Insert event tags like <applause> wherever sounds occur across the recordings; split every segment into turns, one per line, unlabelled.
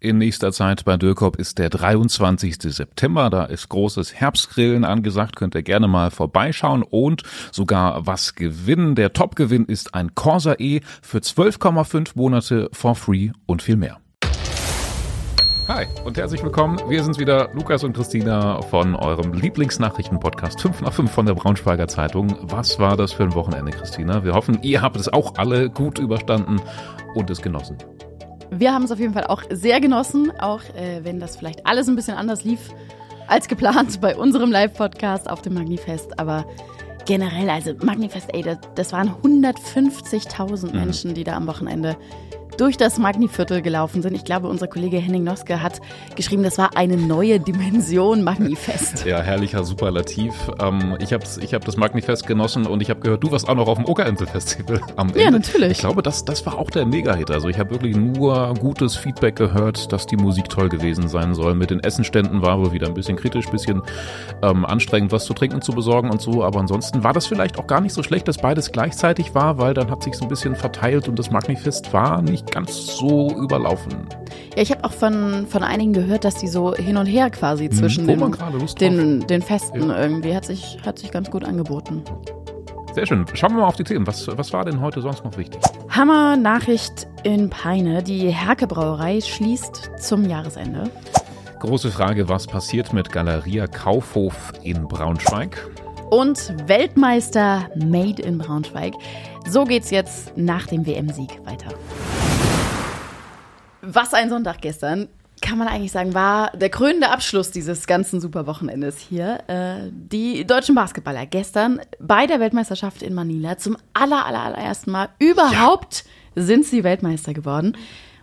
in nächster Zeit bei Dürkop ist der 23. September. Da ist großes Herbstgrillen angesagt. Könnt ihr gerne mal vorbeischauen und sogar was gewinnen. Der Topgewinn ist ein Corsa E für 12,5 Monate for free und viel mehr. Hi und herzlich willkommen. Wir sind wieder, Lukas und Christina von eurem Lieblingsnachrichtenpodcast 5 nach 5 von der Braunschweiger Zeitung. Was war das für ein Wochenende, Christina? Wir hoffen, ihr habt es auch alle gut überstanden und es genossen.
Wir haben es auf jeden Fall auch sehr genossen, auch äh, wenn das vielleicht alles ein bisschen anders lief als geplant bei unserem Live-Podcast auf dem Magnifest. Aber generell, also Magnifest, ey, das, das waren 150.000 mhm. Menschen, die da am Wochenende durch das Magniviertel gelaufen sind. Ich glaube, unser Kollege Henning Noske hat geschrieben, das war eine neue Dimension Magnifest. <laughs>
Ja, herrlicher Superlativ. Ähm, ich habe ich hab das Magnifest genossen und ich habe gehört, du warst auch noch auf dem Ockerinsel-Festival <laughs> am Ende.
Ja, natürlich.
Ich glaube, das, das war auch der Mega-Hit. Also ich habe wirklich nur gutes Feedback gehört, dass die Musik toll gewesen sein soll. Mit den Essenständen war wohl wieder ein bisschen kritisch, ein bisschen ähm, anstrengend, was zu trinken zu besorgen und so. Aber ansonsten war das vielleicht auch gar nicht so schlecht, dass beides gleichzeitig war, weil dann hat sich so ein bisschen verteilt und das Magnifest war nicht ganz so überlaufen.
Ja, ich habe auch von, von einigen gehört, dass die so hin und her quasi hm, zwischen den, den, den Festen ja. irgendwie hat sich, hat sich ganz gut angeboten.
Sehr schön. Schauen wir mal auf die Themen. Was, was war denn heute sonst noch wichtig?
Hammer Nachricht in Peine. Die Herke Brauerei schließt zum Jahresende.
Große Frage, was passiert mit Galeria Kaufhof in Braunschweig?
Und Weltmeister Made in Braunschweig. So geht's jetzt nach dem WM-Sieg weiter. Was ein Sonntag gestern, kann man eigentlich sagen, war der krönende Abschluss dieses ganzen Superwochenendes hier. Äh, die deutschen Basketballer gestern bei der Weltmeisterschaft in Manila zum aller, aller, allerersten Mal überhaupt ja. sind sie Weltmeister geworden.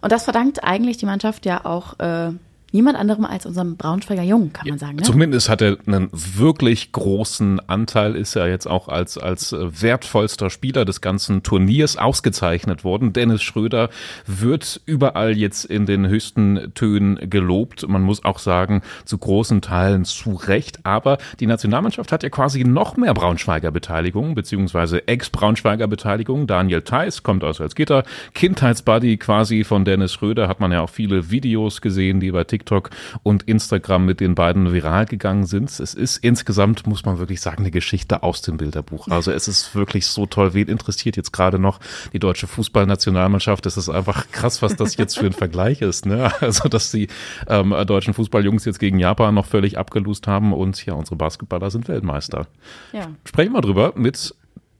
Und das verdankt eigentlich die Mannschaft ja auch äh, niemand anderem als unserem Braunschweiger Jungen, kann man sagen. Ne?
Zumindest hat er einen wirklich großen Anteil, ist er jetzt auch als, als äh, wertvollster Spieler des ganzen Turniers ausgezeichnet worden. Dennis Schröder wird überall jetzt in den höchsten Tönen gelobt. Man muss auch sagen, zu großen Teilen zu Recht. Aber die Nationalmannschaft hat ja quasi noch mehr Braunschweiger Beteiligung, beziehungsweise Ex-Braunschweiger Beteiligung. Daniel Theiss kommt aus als Gitter. Kindheitsbuddy quasi von Dennis Schröder hat man ja auch viele Videos gesehen, die bei TikTok TikTok und Instagram mit den beiden viral gegangen sind. Es ist insgesamt, muss man wirklich sagen, eine Geschichte aus dem Bilderbuch. Also es ist wirklich so toll. Wen interessiert jetzt gerade noch die deutsche Fußballnationalmannschaft? Es ist einfach krass, was das jetzt für ein Vergleich ist. Ne? Also, dass die ähm, deutschen Fußballjungs jetzt gegen Japan noch völlig abgelust haben und ja, unsere Basketballer sind Weltmeister. Ja. Sprechen wir drüber mit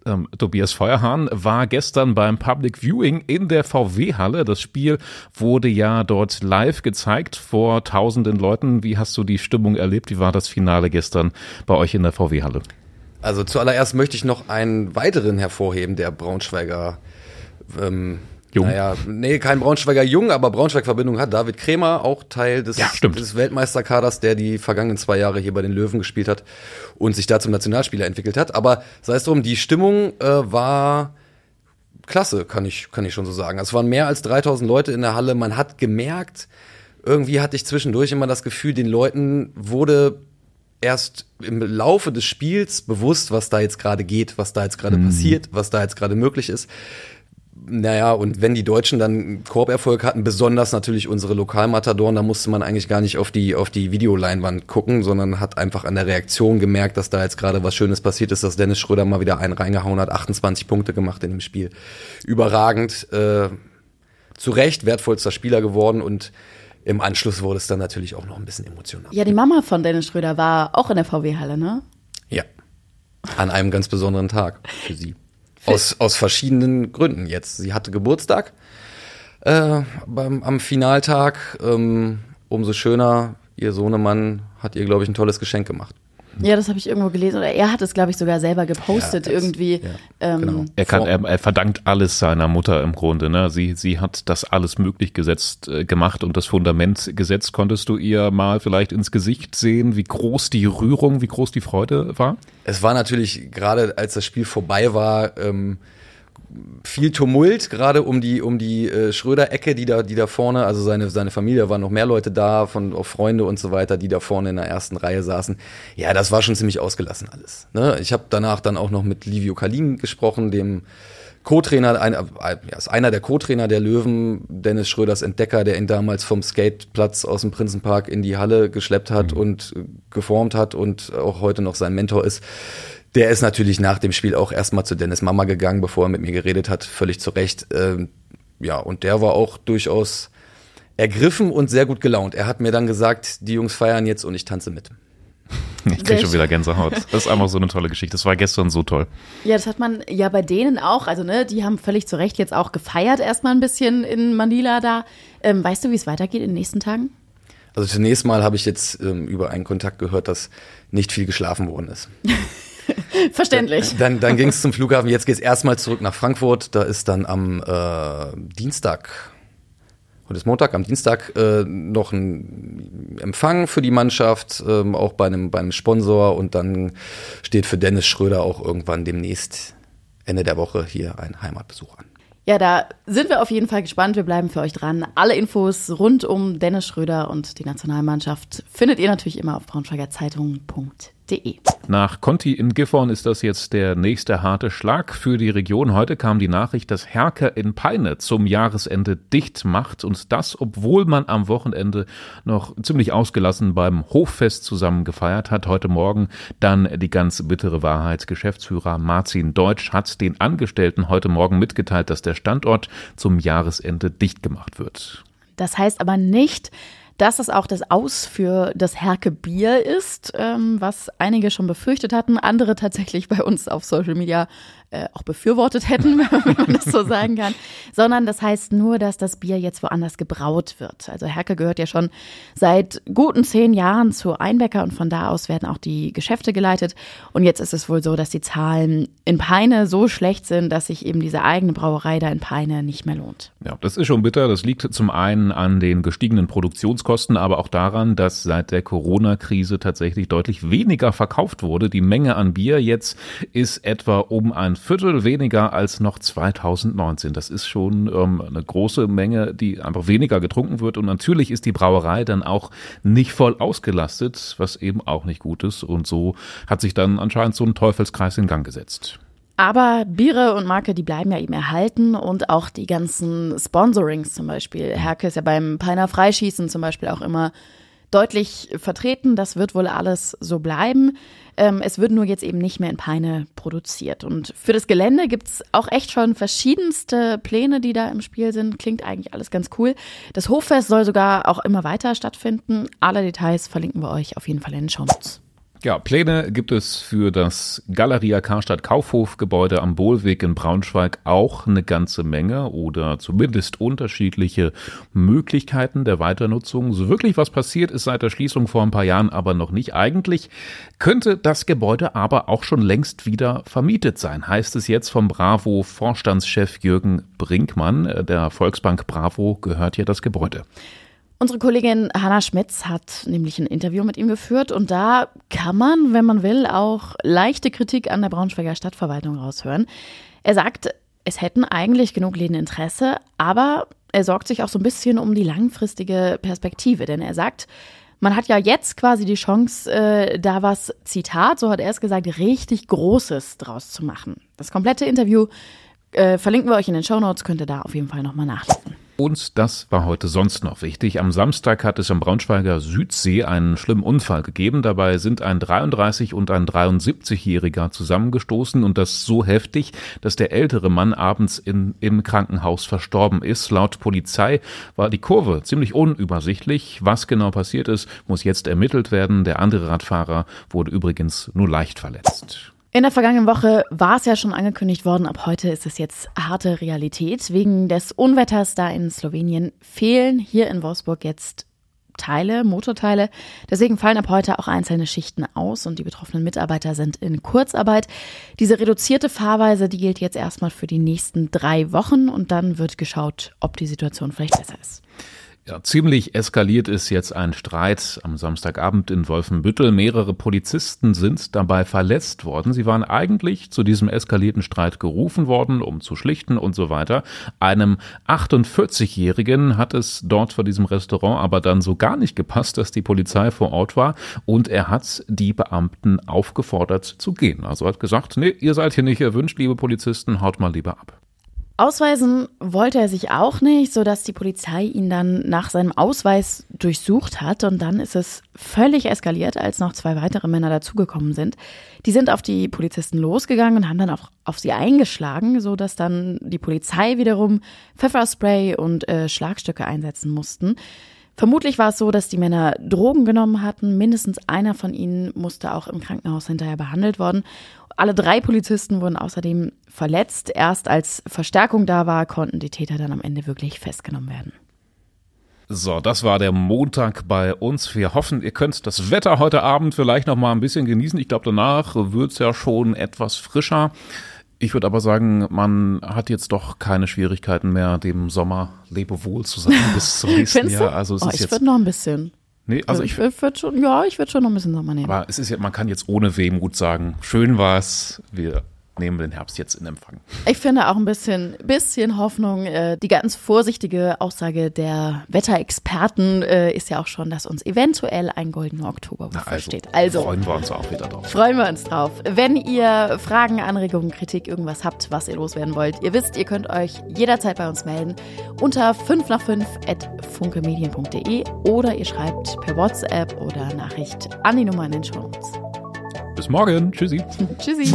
ähm, Tobias Feuerhahn war gestern beim Public Viewing in der VW-Halle. Das Spiel wurde ja dort live gezeigt vor tausenden Leuten. Wie hast du die Stimmung erlebt? Wie war das Finale gestern bei euch in der VW-Halle?
Also zuallererst möchte ich noch einen weiteren hervorheben, der Braunschweiger ähm, Jung. Naja, nee, kein Braunschweiger Jung, aber Braunschweig-Verbindung hat David Kremer, auch Teil des, ja, des Weltmeisterkaders, der die vergangenen zwei Jahre hier bei den Löwen gespielt hat und sich da zum Nationalspieler entwickelt hat. Aber sei es drum, die Stimmung äh, war klasse, kann ich, kann ich schon so sagen. Also es waren mehr als 3000 Leute in der Halle. Man hat gemerkt, irgendwie hatte ich zwischendurch immer das Gefühl, den Leuten wurde erst im Laufe des Spiels bewusst, was da jetzt gerade geht, was da jetzt gerade mhm. passiert, was da jetzt gerade möglich ist. Naja, und wenn die Deutschen dann Korberfolg hatten, besonders natürlich unsere Lokalmatadoren, da musste man eigentlich gar nicht auf die, auf die Videoleinwand gucken, sondern hat einfach an der Reaktion gemerkt, dass da jetzt gerade was Schönes passiert ist, dass Dennis Schröder mal wieder einen reingehauen hat, 28 Punkte gemacht in dem Spiel. Überragend, äh, zu Recht wertvollster Spieler geworden und im Anschluss wurde es dann natürlich auch noch ein bisschen emotional.
Ja, die Mama von Dennis Schröder war auch in der VW-Halle, ne?
Ja. An einem ganz besonderen Tag für sie. Aus, aus verschiedenen Gründen jetzt. Sie hatte Geburtstag äh, beim, am Finaltag. Ähm, umso schöner, ihr Sohnemann hat ihr, glaube ich, ein tolles Geschenk gemacht.
Ja, das habe ich irgendwo gelesen. Oder er hat es, glaube ich, sogar selber gepostet ja, irgendwie. Ja,
ähm, genau. er, kann, er, er, verdankt alles seiner Mutter im Grunde. Ne? Sie, sie hat das alles möglich gesetzt, äh, gemacht und das Fundament gesetzt. Konntest du ihr mal vielleicht ins Gesicht sehen, wie groß die Rührung, wie groß die Freude war?
Es war natürlich, gerade als das Spiel vorbei war, ähm, viel Tumult, gerade um die, um die äh, Schröder-Ecke, die da, die da vorne, also seine, seine Familie, waren noch mehr Leute da, von auch Freunde und so weiter, die da vorne in der ersten Reihe saßen. Ja, das war schon ziemlich ausgelassen alles. Ne? Ich habe danach dann auch noch mit Livio Kalin gesprochen, dem Co-Trainer, ein, ja, ist einer der Co-Trainer der Löwen, Dennis Schröders Entdecker, der ihn damals vom Skateplatz aus dem Prinzenpark in die Halle geschleppt hat mhm. und geformt hat und auch heute noch sein Mentor ist der ist natürlich nach dem Spiel auch erstmal zu Dennis Mama gegangen, bevor er mit mir geredet hat, völlig zu Recht. Ähm, ja, und der war auch durchaus ergriffen und sehr gut gelaunt. Er hat mir dann gesagt, die Jungs feiern jetzt und ich tanze mit.
Ich kriege schon wieder Gänsehaut. Das ist einfach so eine tolle Geschichte. Das war gestern so toll.
Ja, das hat man ja bei denen auch. Also, ne, die haben völlig zu Recht jetzt auch gefeiert, erstmal ein bisschen in Manila da. Ähm, weißt du, wie es weitergeht in den nächsten Tagen?
Also, zunächst mal habe ich jetzt ähm, über einen Kontakt gehört, dass nicht viel geschlafen worden ist. <laughs> <laughs>
Verständlich.
Dann, dann, ging es zum Flughafen. Jetzt geht es erstmal zurück nach Frankfurt. Da ist dann am äh, Dienstag, heute ist Montag, am Dienstag äh, noch ein Empfang für die Mannschaft, ähm, auch bei einem, bei einem Sponsor. Und dann steht für Dennis Schröder auch irgendwann demnächst Ende der Woche hier ein Heimatbesuch an.
Ja, da sind wir auf jeden Fall gespannt. Wir bleiben für euch dran. Alle Infos rund um Dennis Schröder und die Nationalmannschaft findet ihr natürlich immer auf braunschweigerzeitung.de.
Nach Conti in Gifhorn ist das jetzt der nächste harte Schlag für die Region. Heute kam die Nachricht, dass Herke in Peine zum Jahresende dicht macht und das, obwohl man am Wochenende noch ziemlich ausgelassen beim Hoffest zusammen gefeiert hat. Heute Morgen dann die ganz bittere Wahrheit. Geschäftsführer Martin Deutsch hat den Angestellten heute Morgen mitgeteilt, dass der Standort zum Jahresende dicht gemacht wird.
Das heißt aber nicht, dass es auch das Aus für das Herke Bier ist, ähm, was einige schon befürchtet hatten, andere tatsächlich bei uns auf Social Media äh, auch befürwortet hätten, <laughs> wenn man das so sagen kann, sondern das heißt nur, dass das Bier jetzt woanders gebraut wird. Also Herke gehört ja schon seit guten zehn Jahren zu Einbecker und von da aus werden auch die Geschäfte geleitet. Und jetzt ist es wohl so, dass die Zahlen in Peine so schlecht sind, dass sich eben diese eigene Brauerei da in Peine nicht mehr lohnt.
Ja, das ist schon bitter. Das liegt zum einen an den gestiegenen Produktionskosten, aber auch daran, dass seit der Corona-Krise tatsächlich deutlich weniger verkauft wurde. Die Menge an Bier jetzt ist etwa um ein Viertel weniger als noch 2019. Das ist schon ähm, eine große Menge, die einfach weniger getrunken wird. Und natürlich ist die Brauerei dann auch nicht voll ausgelastet, was eben auch nicht gut ist. Und so hat sich dann anscheinend so ein Teufelskreis in Gang gesetzt.
Aber Biere und Marke, die bleiben ja eben erhalten und auch die ganzen Sponsorings zum Beispiel. Herke ist ja beim Peiner Freischießen zum Beispiel auch immer deutlich vertreten. Das wird wohl alles so bleiben. Ähm, es wird nur jetzt eben nicht mehr in Peine produziert. Und für das Gelände gibt es auch echt schon verschiedenste Pläne, die da im Spiel sind. Klingt eigentlich alles ganz cool. Das Hoffest soll sogar auch immer weiter stattfinden. Alle Details verlinken wir euch auf jeden Fall in den Show Notes.
Ja, Pläne gibt es für das Galeria Karstadt Kaufhofgebäude am Bohlweg in Braunschweig auch eine ganze Menge oder zumindest unterschiedliche Möglichkeiten der Weiternutzung. So wirklich was passiert ist seit der Schließung vor ein paar Jahren aber noch nicht. Eigentlich könnte das Gebäude aber auch schon längst wieder vermietet sein, heißt es jetzt vom Bravo Vorstandschef Jürgen Brinkmann. Der Volksbank Bravo gehört ja das Gebäude.
Unsere Kollegin Hanna Schmitz hat nämlich ein Interview mit ihm geführt und da kann man, wenn man will, auch leichte Kritik an der Braunschweiger Stadtverwaltung raushören. Er sagt, es hätten eigentlich genug Läden Interesse, aber er sorgt sich auch so ein bisschen um die langfristige Perspektive, denn er sagt, man hat ja jetzt quasi die Chance, äh, da was, Zitat, so hat er es gesagt, richtig Großes draus zu machen. Das komplette Interview äh, verlinken wir euch in den Show Notes, könnt ihr da auf jeden Fall nochmal nachlesen.
Und das war heute sonst noch wichtig. Am Samstag hat es am Braunschweiger Südsee einen schlimmen Unfall gegeben. Dabei sind ein 33 und ein 73-Jähriger zusammengestoßen und das so heftig, dass der ältere Mann abends in, im Krankenhaus verstorben ist. Laut Polizei war die Kurve ziemlich unübersichtlich. Was genau passiert ist, muss jetzt ermittelt werden. Der andere Radfahrer wurde übrigens nur leicht verletzt.
In der vergangenen Woche war es ja schon angekündigt worden, ab heute ist es jetzt harte Realität. Wegen des Unwetters da in Slowenien fehlen hier in Wolfsburg jetzt Teile, Motorteile. Deswegen fallen ab heute auch einzelne Schichten aus und die betroffenen Mitarbeiter sind in Kurzarbeit. Diese reduzierte Fahrweise, die gilt jetzt erstmal für die nächsten drei Wochen und dann wird geschaut, ob die Situation vielleicht besser ist.
Ja, ziemlich eskaliert ist jetzt ein Streit am Samstagabend in Wolfenbüttel. Mehrere Polizisten sind dabei verletzt worden. Sie waren eigentlich zu diesem eskalierten Streit gerufen worden, um zu schlichten und so weiter. Einem 48-Jährigen hat es dort vor diesem Restaurant aber dann so gar nicht gepasst, dass die Polizei vor Ort war und er hat die Beamten aufgefordert zu gehen. Also hat gesagt, nee, ihr seid hier nicht erwünscht, liebe Polizisten, haut mal lieber ab.
Ausweisen wollte er sich auch nicht, sodass die Polizei ihn dann nach seinem Ausweis durchsucht hat und dann ist es völlig eskaliert, als noch zwei weitere Männer dazugekommen sind. Die sind auf die Polizisten losgegangen und haben dann auch auf sie eingeschlagen, sodass dann die Polizei wiederum Pfefferspray und äh, Schlagstöcke einsetzen mussten. Vermutlich war es so, dass die Männer Drogen genommen hatten. Mindestens einer von ihnen musste auch im Krankenhaus hinterher behandelt worden. Alle drei Polizisten wurden außerdem verletzt. Erst als Verstärkung da war, konnten die Täter dann am Ende wirklich festgenommen werden.
So, das war der Montag bei uns. Wir hoffen, ihr könnt das Wetter heute Abend vielleicht noch mal ein bisschen genießen. Ich glaube, danach wird es ja schon etwas frischer. Ich würde aber sagen, man hat jetzt doch keine Schwierigkeiten mehr, dem Sommer Lebewohl zu sagen <laughs> bis zum nächsten Jahr.
Also es oh, ist ich würde noch ein bisschen.
Nee, also ich,
ich würde schon, ja, ich würde schon noch ein bisschen Sommer nehmen.
Aber es ist ja, man kann jetzt ohne Wehmut sagen, schön war es, wir nehmen wir den Herbst jetzt in Empfang.
Ich finde auch ein bisschen, bisschen Hoffnung. Äh, die ganz vorsichtige Aussage der Wetterexperten äh, ist ja auch schon, dass uns eventuell ein goldener Oktober bevorsteht.
Also, also freuen wir uns auch wieder drauf.
Freuen wir uns drauf. Wenn ihr Fragen, Anregungen, Kritik, irgendwas habt, was ihr loswerden wollt, ihr wisst, ihr könnt euch jederzeit bei uns melden unter 5 nach 5 at funkemedien.de oder ihr schreibt per WhatsApp oder Nachricht an die Nummer in den Show Notes.
Bis morgen. Tschüssi.
Tschüssi.